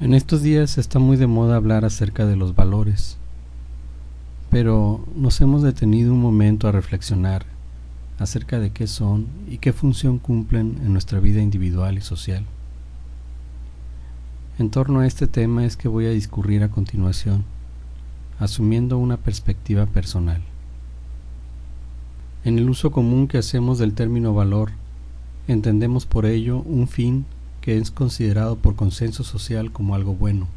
En estos días está muy de moda hablar acerca de los valores, pero nos hemos detenido un momento a reflexionar acerca de qué son y qué función cumplen en nuestra vida individual y social. En torno a este tema es que voy a discurrir a continuación, asumiendo una perspectiva personal. En el uso común que hacemos del término valor, entendemos por ello un fin que es considerado por consenso social como algo bueno,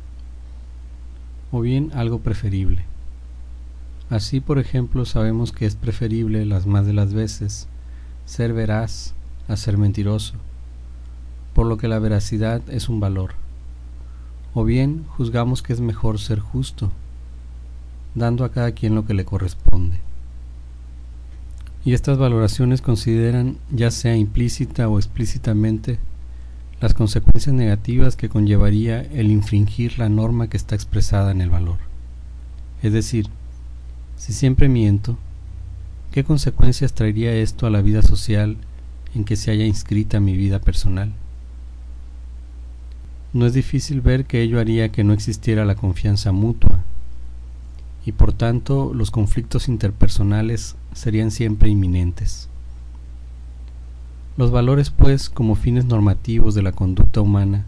o bien algo preferible. Así, por ejemplo, sabemos que es preferible las más de las veces ser veraz a ser mentiroso, por lo que la veracidad es un valor. O bien juzgamos que es mejor ser justo, dando a cada quien lo que le corresponde. Y estas valoraciones consideran, ya sea implícita o explícitamente, las consecuencias negativas que conllevaría el infringir la norma que está expresada en el valor. Es decir, si siempre miento, ¿qué consecuencias traería esto a la vida social en que se haya inscrita mi vida personal? No es difícil ver que ello haría que no existiera la confianza mutua, y por tanto los conflictos interpersonales serían siempre inminentes. Los valores, pues, como fines normativos de la conducta humana,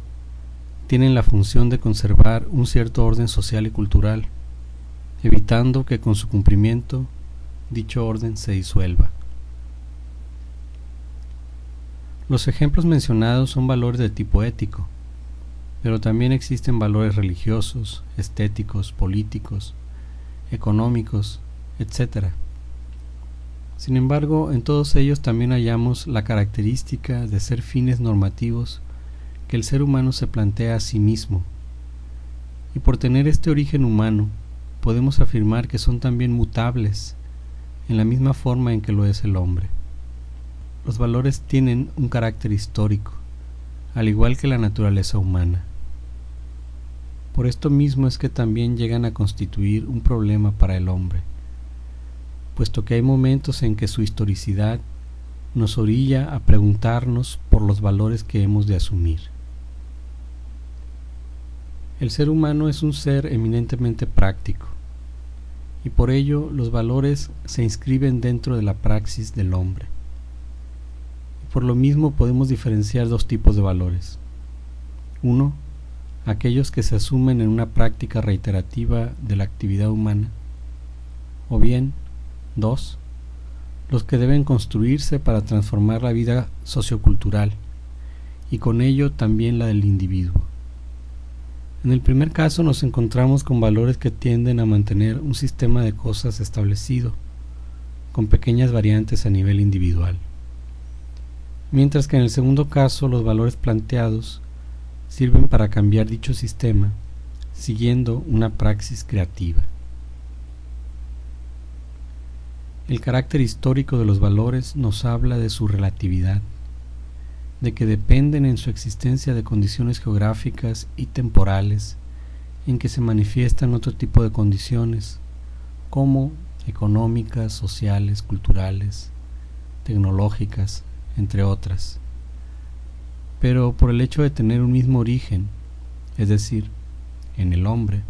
tienen la función de conservar un cierto orden social y cultural, evitando que con su cumplimiento dicho orden se disuelva. Los ejemplos mencionados son valores de tipo ético, pero también existen valores religiosos, estéticos, políticos, económicos, etc. Sin embargo, en todos ellos también hallamos la característica de ser fines normativos que el ser humano se plantea a sí mismo. Y por tener este origen humano, podemos afirmar que son también mutables, en la misma forma en que lo es el hombre. Los valores tienen un carácter histórico, al igual que la naturaleza humana. Por esto mismo es que también llegan a constituir un problema para el hombre puesto que hay momentos en que su historicidad nos orilla a preguntarnos por los valores que hemos de asumir. El ser humano es un ser eminentemente práctico, y por ello los valores se inscriben dentro de la praxis del hombre. Por lo mismo podemos diferenciar dos tipos de valores. Uno, aquellos que se asumen en una práctica reiterativa de la actividad humana, o bien 2. Los que deben construirse para transformar la vida sociocultural y con ello también la del individuo. En el primer caso nos encontramos con valores que tienden a mantener un sistema de cosas establecido, con pequeñas variantes a nivel individual. Mientras que en el segundo caso los valores planteados sirven para cambiar dicho sistema, siguiendo una praxis creativa. El carácter histórico de los valores nos habla de su relatividad, de que dependen en su existencia de condiciones geográficas y temporales en que se manifiestan otro tipo de condiciones, como económicas, sociales, culturales, tecnológicas, entre otras. Pero por el hecho de tener un mismo origen, es decir, en el hombre,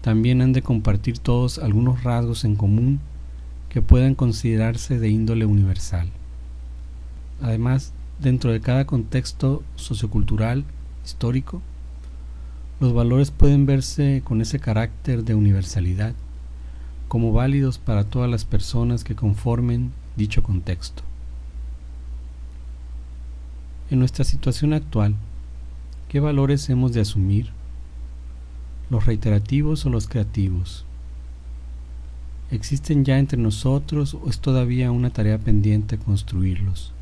también han de compartir todos algunos rasgos en común que puedan considerarse de índole universal. Además, dentro de cada contexto sociocultural, histórico, los valores pueden verse con ese carácter de universalidad, como válidos para todas las personas que conformen dicho contexto. En nuestra situación actual, ¿qué valores hemos de asumir? ¿Los reiterativos o los creativos? ¿Existen ya entre nosotros o es todavía una tarea pendiente construirlos?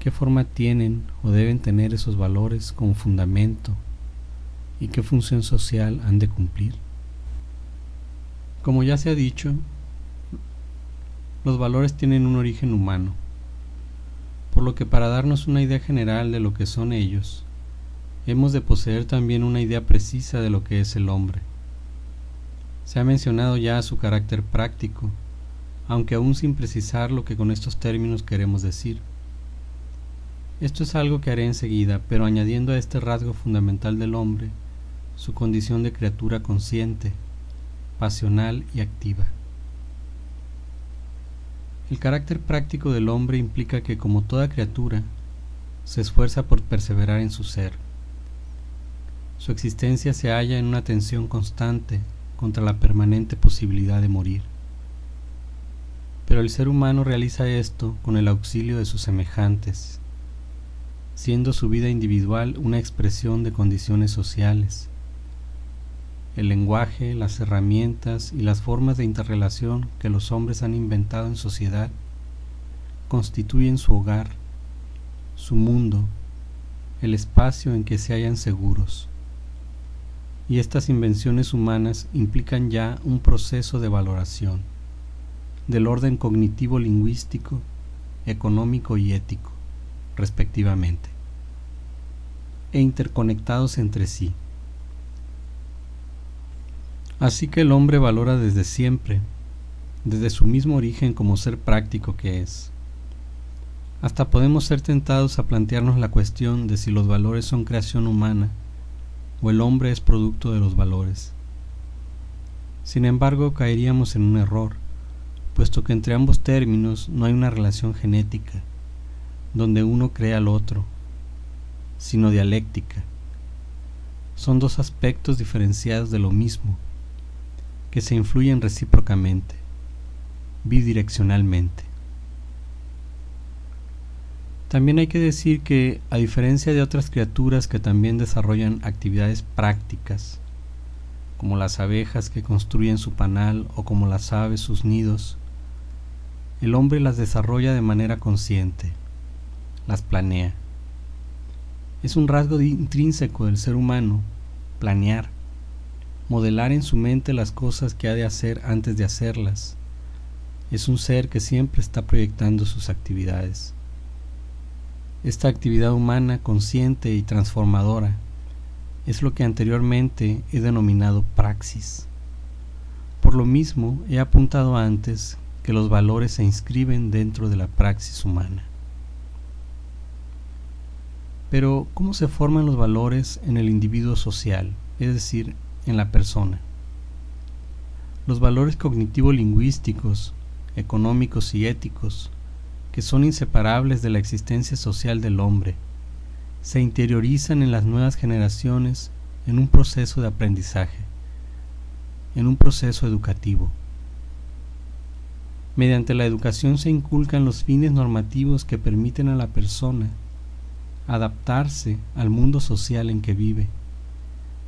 ¿Qué forma tienen o deben tener esos valores como fundamento y qué función social han de cumplir? Como ya se ha dicho, los valores tienen un origen humano, por lo que para darnos una idea general de lo que son ellos, hemos de poseer también una idea precisa de lo que es el hombre. Se ha mencionado ya su carácter práctico, aunque aún sin precisar lo que con estos términos queremos decir. Esto es algo que haré enseguida, pero añadiendo a este rasgo fundamental del hombre su condición de criatura consciente, pasional y activa. El carácter práctico del hombre implica que, como toda criatura, se esfuerza por perseverar en su ser. Su existencia se halla en una tensión constante contra la permanente posibilidad de morir. Pero el ser humano realiza esto con el auxilio de sus semejantes, siendo su vida individual una expresión de condiciones sociales. El lenguaje, las herramientas y las formas de interrelación que los hombres han inventado en sociedad constituyen su hogar, su mundo, el espacio en que se hallan seguros. Y estas invenciones humanas implican ya un proceso de valoración del orden cognitivo lingüístico, económico y ético, respectivamente, e interconectados entre sí. Así que el hombre valora desde siempre, desde su mismo origen como ser práctico que es. Hasta podemos ser tentados a plantearnos la cuestión de si los valores son creación humana o el hombre es producto de los valores. Sin embargo, caeríamos en un error puesto que entre ambos términos no hay una relación genética, donde uno crea al otro, sino dialéctica. Son dos aspectos diferenciados de lo mismo, que se influyen recíprocamente, bidireccionalmente. También hay que decir que, a diferencia de otras criaturas que también desarrollan actividades prácticas, como las abejas que construyen su panal o como las aves sus nidos, el hombre las desarrolla de manera consciente, las planea. Es un rasgo intrínseco del ser humano, planear, modelar en su mente las cosas que ha de hacer antes de hacerlas. Es un ser que siempre está proyectando sus actividades. Esta actividad humana consciente y transformadora es lo que anteriormente he denominado praxis. Por lo mismo, he apuntado antes que los valores se inscriben dentro de la praxis humana. Pero, ¿cómo se forman los valores en el individuo social, es decir, en la persona? Los valores cognitivo-lingüísticos, económicos y éticos, que son inseparables de la existencia social del hombre, se interiorizan en las nuevas generaciones en un proceso de aprendizaje, en un proceso educativo. Mediante la educación se inculcan los fines normativos que permiten a la persona adaptarse al mundo social en que vive,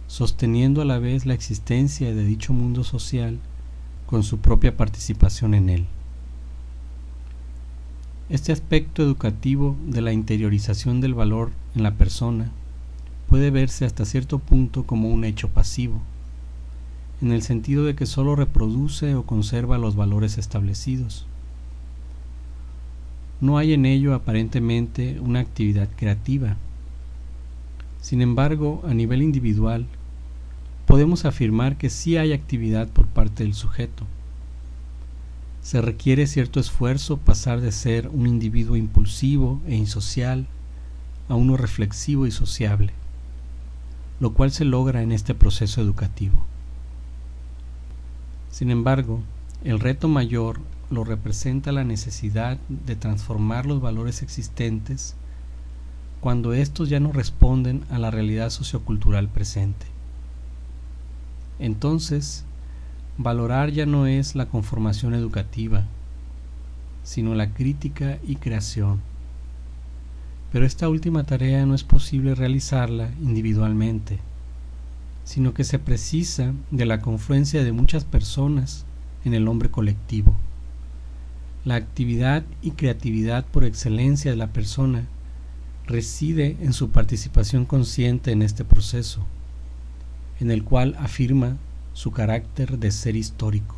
sosteniendo a la vez la existencia de dicho mundo social con su propia participación en él. Este aspecto educativo de la interiorización del valor en la persona puede verse hasta cierto punto como un hecho pasivo en el sentido de que sólo reproduce o conserva los valores establecidos. No hay en ello aparentemente una actividad creativa. Sin embargo, a nivel individual, podemos afirmar que sí hay actividad por parte del sujeto. Se requiere cierto esfuerzo pasar de ser un individuo impulsivo e insocial a uno reflexivo y sociable, lo cual se logra en este proceso educativo. Sin embargo, el reto mayor lo representa la necesidad de transformar los valores existentes cuando estos ya no responden a la realidad sociocultural presente. Entonces, valorar ya no es la conformación educativa, sino la crítica y creación. Pero esta última tarea no es posible realizarla individualmente sino que se precisa de la confluencia de muchas personas en el hombre colectivo. La actividad y creatividad por excelencia de la persona reside en su participación consciente en este proceso, en el cual afirma su carácter de ser histórico.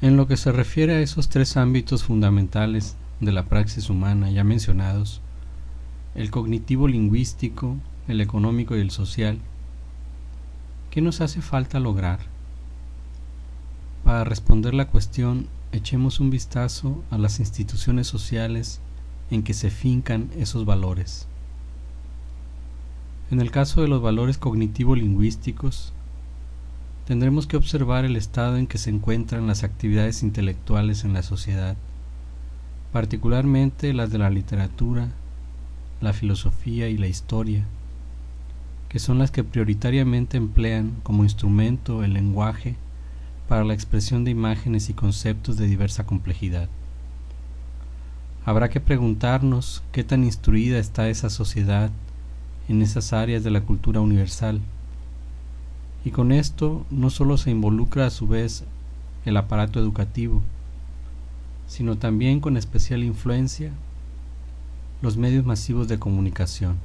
En lo que se refiere a esos tres ámbitos fundamentales de la praxis humana ya mencionados, el cognitivo lingüístico, el económico y el social, ¿qué nos hace falta lograr? Para responder la cuestión echemos un vistazo a las instituciones sociales en que se fincan esos valores. En el caso de los valores cognitivo-lingüísticos, tendremos que observar el estado en que se encuentran las actividades intelectuales en la sociedad, particularmente las de la literatura, la filosofía y la historia, que son las que prioritariamente emplean como instrumento el lenguaje para la expresión de imágenes y conceptos de diversa complejidad. Habrá que preguntarnos qué tan instruida está esa sociedad en esas áreas de la cultura universal. Y con esto no solo se involucra a su vez el aparato educativo, sino también con especial influencia los medios masivos de comunicación.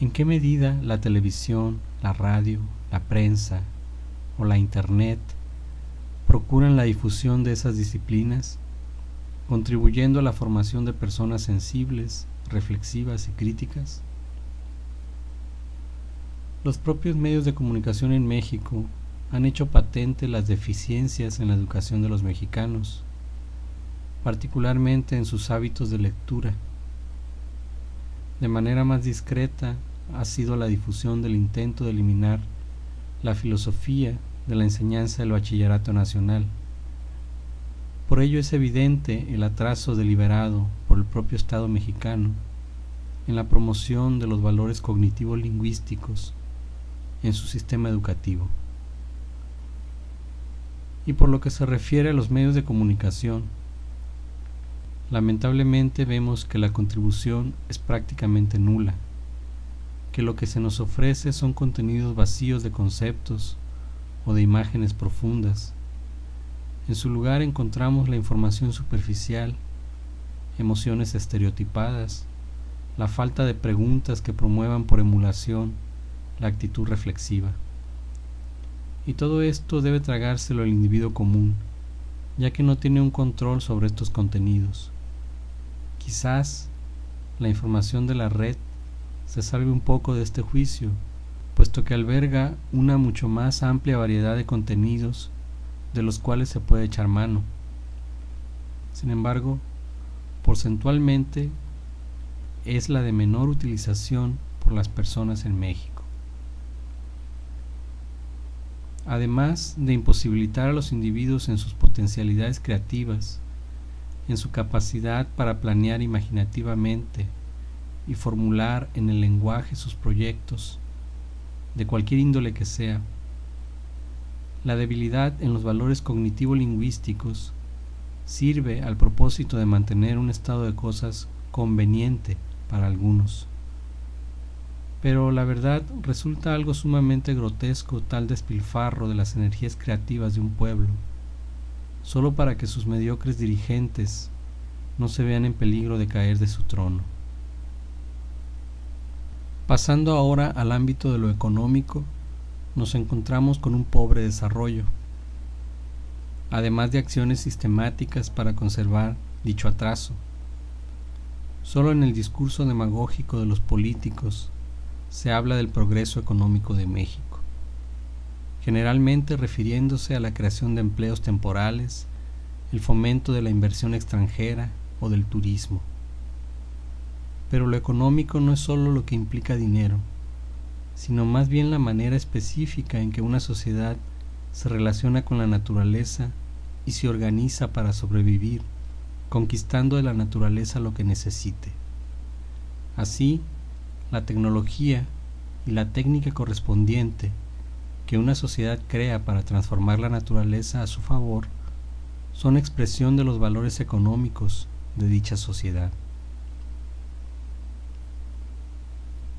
¿En qué medida la televisión, la radio, la prensa, o la Internet procuran la difusión de esas disciplinas, contribuyendo a la formación de personas sensibles, reflexivas y críticas? Los propios medios de comunicación en México han hecho patente las deficiencias en la educación de los mexicanos, particularmente en sus hábitos de lectura. De manera más discreta ha sido la difusión del intento de eliminar la filosofía de la enseñanza del bachillerato nacional. Por ello es evidente el atraso deliberado por el propio Estado mexicano en la promoción de los valores cognitivos lingüísticos en su sistema educativo. Y por lo que se refiere a los medios de comunicación, lamentablemente vemos que la contribución es prácticamente nula, que lo que se nos ofrece son contenidos vacíos de conceptos, o de imágenes profundas. En su lugar encontramos la información superficial, emociones estereotipadas, la falta de preguntas que promuevan por emulación la actitud reflexiva. Y todo esto debe tragárselo el individuo común, ya que no tiene un control sobre estos contenidos. Quizás la información de la red se salve un poco de este juicio, puesto que alberga una mucho más amplia variedad de contenidos de los cuales se puede echar mano. Sin embargo, porcentualmente es la de menor utilización por las personas en México. Además de imposibilitar a los individuos en sus potencialidades creativas, en su capacidad para planear imaginativamente y formular en el lenguaje sus proyectos, de cualquier índole que sea. La debilidad en los valores cognitivo-lingüísticos sirve al propósito de mantener un estado de cosas conveniente para algunos. Pero la verdad resulta algo sumamente grotesco tal despilfarro de las energías creativas de un pueblo, solo para que sus mediocres dirigentes no se vean en peligro de caer de su trono. Pasando ahora al ámbito de lo económico, nos encontramos con un pobre desarrollo, además de acciones sistemáticas para conservar dicho atraso. Solo en el discurso demagógico de los políticos se habla del progreso económico de México, generalmente refiriéndose a la creación de empleos temporales, el fomento de la inversión extranjera o del turismo. Pero lo económico no es solo lo que implica dinero, sino más bien la manera específica en que una sociedad se relaciona con la naturaleza y se organiza para sobrevivir, conquistando de la naturaleza lo que necesite. Así, la tecnología y la técnica correspondiente que una sociedad crea para transformar la naturaleza a su favor son expresión de los valores económicos de dicha sociedad.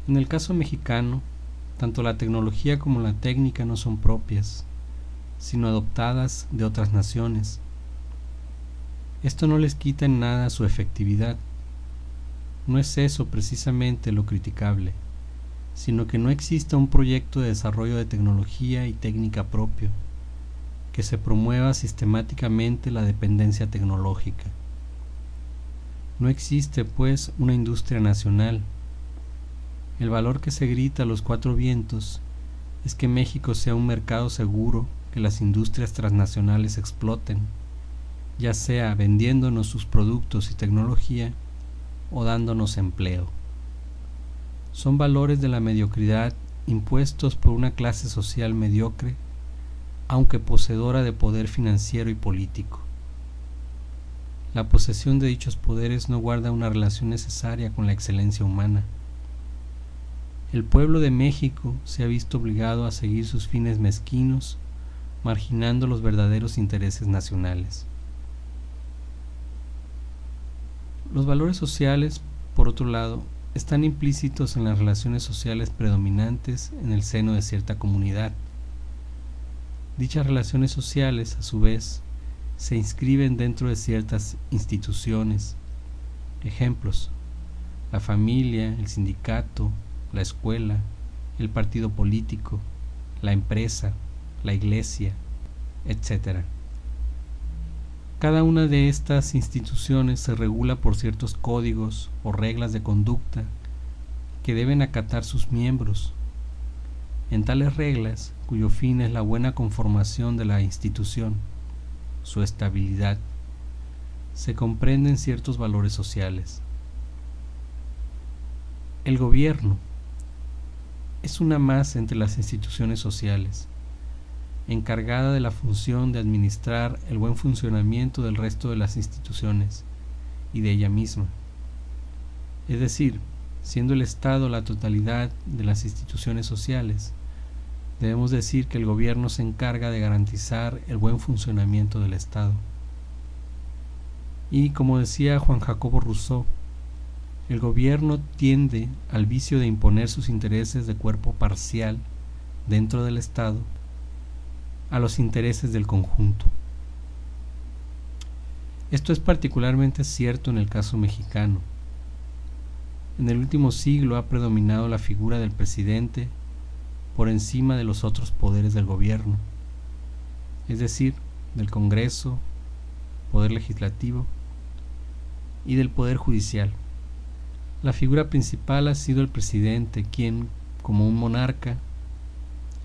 En el caso mexicano, tanto la tecnología como la técnica no son propias, sino adoptadas de otras naciones. Esto no les quita en nada su efectividad. No es eso precisamente lo criticable, sino que no exista un proyecto de desarrollo de tecnología y técnica propio, que se promueva sistemáticamente la dependencia tecnológica. No existe, pues, una industria nacional, el valor que se grita a los cuatro vientos es que México sea un mercado seguro que las industrias transnacionales exploten, ya sea vendiéndonos sus productos y tecnología o dándonos empleo. Son valores de la mediocridad impuestos por una clase social mediocre, aunque poseedora de poder financiero y político. La posesión de dichos poderes no guarda una relación necesaria con la excelencia humana. El pueblo de México se ha visto obligado a seguir sus fines mezquinos, marginando los verdaderos intereses nacionales. Los valores sociales, por otro lado, están implícitos en las relaciones sociales predominantes en el seno de cierta comunidad. Dichas relaciones sociales, a su vez, se inscriben dentro de ciertas instituciones. Ejemplos, la familia, el sindicato, la escuela, el partido político, la empresa, la iglesia, etc. Cada una de estas instituciones se regula por ciertos códigos o reglas de conducta que deben acatar sus miembros. En tales reglas, cuyo fin es la buena conformación de la institución, su estabilidad, se comprenden ciertos valores sociales. El gobierno es una más entre las instituciones sociales encargada de la función de administrar el buen funcionamiento del resto de las instituciones y de ella misma. Es decir, siendo el Estado la totalidad de las instituciones sociales, debemos decir que el gobierno se encarga de garantizar el buen funcionamiento del Estado. Y como decía Juan Jacobo Rousseau, el gobierno tiende al vicio de imponer sus intereses de cuerpo parcial dentro del Estado a los intereses del conjunto. Esto es particularmente cierto en el caso mexicano. En el último siglo ha predominado la figura del presidente por encima de los otros poderes del gobierno, es decir, del Congreso, Poder Legislativo y del Poder Judicial. La figura principal ha sido el presidente, quien, como un monarca,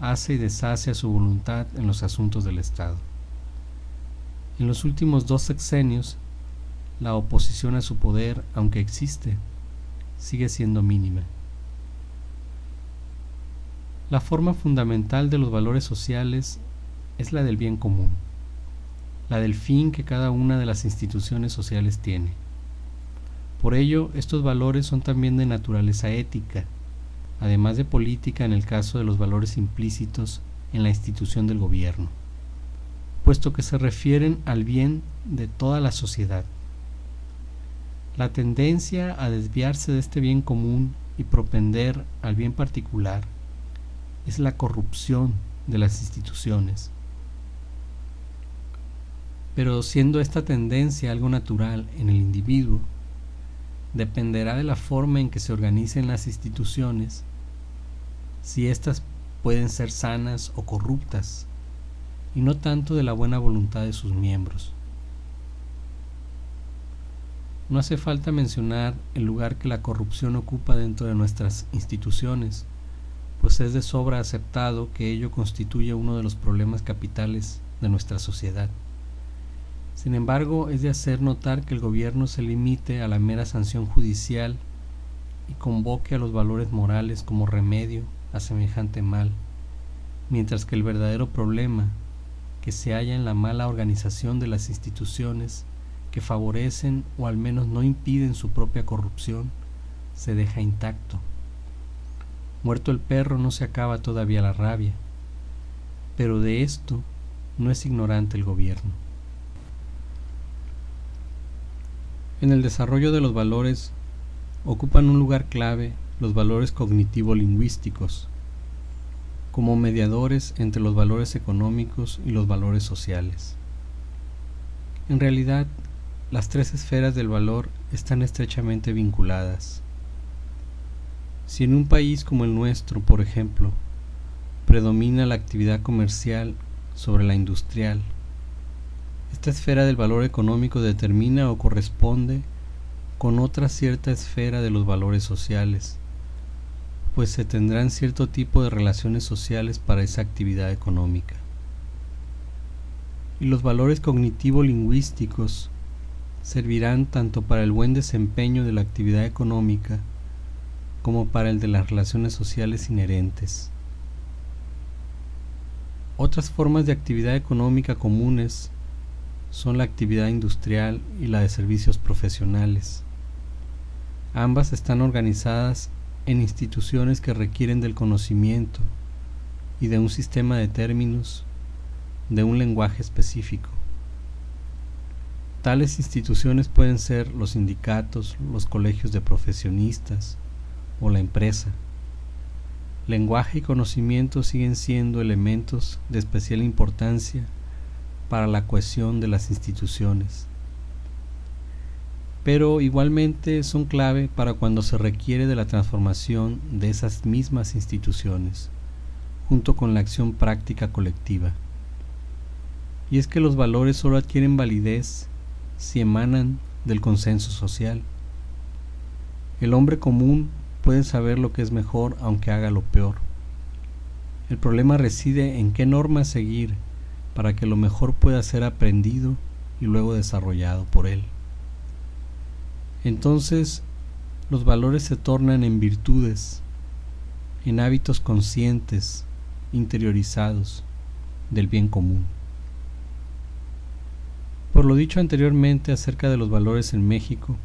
hace y deshace a su voluntad en los asuntos del Estado. En los últimos dos sexenios, la oposición a su poder, aunque existe, sigue siendo mínima. La forma fundamental de los valores sociales es la del bien común, la del fin que cada una de las instituciones sociales tiene. Por ello, estos valores son también de naturaleza ética, además de política en el caso de los valores implícitos en la institución del gobierno, puesto que se refieren al bien de toda la sociedad. La tendencia a desviarse de este bien común y propender al bien particular es la corrupción de las instituciones. Pero siendo esta tendencia algo natural en el individuo, dependerá de la forma en que se organicen las instituciones, si éstas pueden ser sanas o corruptas, y no tanto de la buena voluntad de sus miembros. No hace falta mencionar el lugar que la corrupción ocupa dentro de nuestras instituciones, pues es de sobra aceptado que ello constituye uno de los problemas capitales de nuestra sociedad. Sin embargo, es de hacer notar que el gobierno se limite a la mera sanción judicial y convoque a los valores morales como remedio a semejante mal, mientras que el verdadero problema que se halla en la mala organización de las instituciones que favorecen o al menos no impiden su propia corrupción se deja intacto. Muerto el perro no se acaba todavía la rabia, pero de esto no es ignorante el gobierno. En el desarrollo de los valores ocupan un lugar clave los valores cognitivo-lingüísticos como mediadores entre los valores económicos y los valores sociales. En realidad, las tres esferas del valor están estrechamente vinculadas. Si en un país como el nuestro, por ejemplo, predomina la actividad comercial sobre la industrial, esta esfera del valor económico determina o corresponde con otra cierta esfera de los valores sociales, pues se tendrán cierto tipo de relaciones sociales para esa actividad económica. y los valores cognitivo-lingüísticos servirán tanto para el buen desempeño de la actividad económica como para el de las relaciones sociales inherentes. Otras formas de actividad económica comunes son la actividad industrial y la de servicios profesionales. Ambas están organizadas en instituciones que requieren del conocimiento y de un sistema de términos, de un lenguaje específico. Tales instituciones pueden ser los sindicatos, los colegios de profesionistas o la empresa. Lenguaje y conocimiento siguen siendo elementos de especial importancia para la cohesión de las instituciones, pero igualmente son clave para cuando se requiere de la transformación de esas mismas instituciones, junto con la acción práctica colectiva. Y es que los valores solo adquieren validez si emanan del consenso social. El hombre común puede saber lo que es mejor aunque haga lo peor. El problema reside en qué normas seguir para que lo mejor pueda ser aprendido y luego desarrollado por él. Entonces, los valores se tornan en virtudes, en hábitos conscientes, interiorizados del bien común. Por lo dicho anteriormente acerca de los valores en México,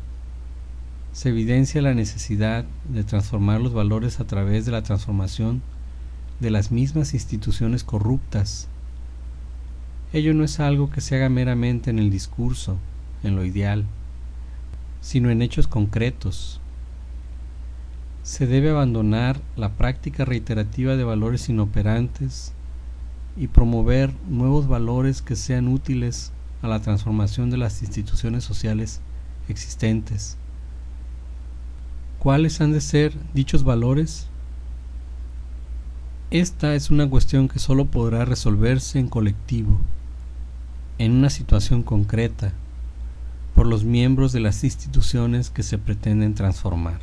se evidencia la necesidad de transformar los valores a través de la transformación de las mismas instituciones corruptas. Ello no es algo que se haga meramente en el discurso, en lo ideal, sino en hechos concretos. Se debe abandonar la práctica reiterativa de valores inoperantes y promover nuevos valores que sean útiles a la transformación de las instituciones sociales existentes. ¿Cuáles han de ser dichos valores? Esta es una cuestión que solo podrá resolverse en colectivo, en una situación concreta, por los miembros de las instituciones que se pretenden transformar.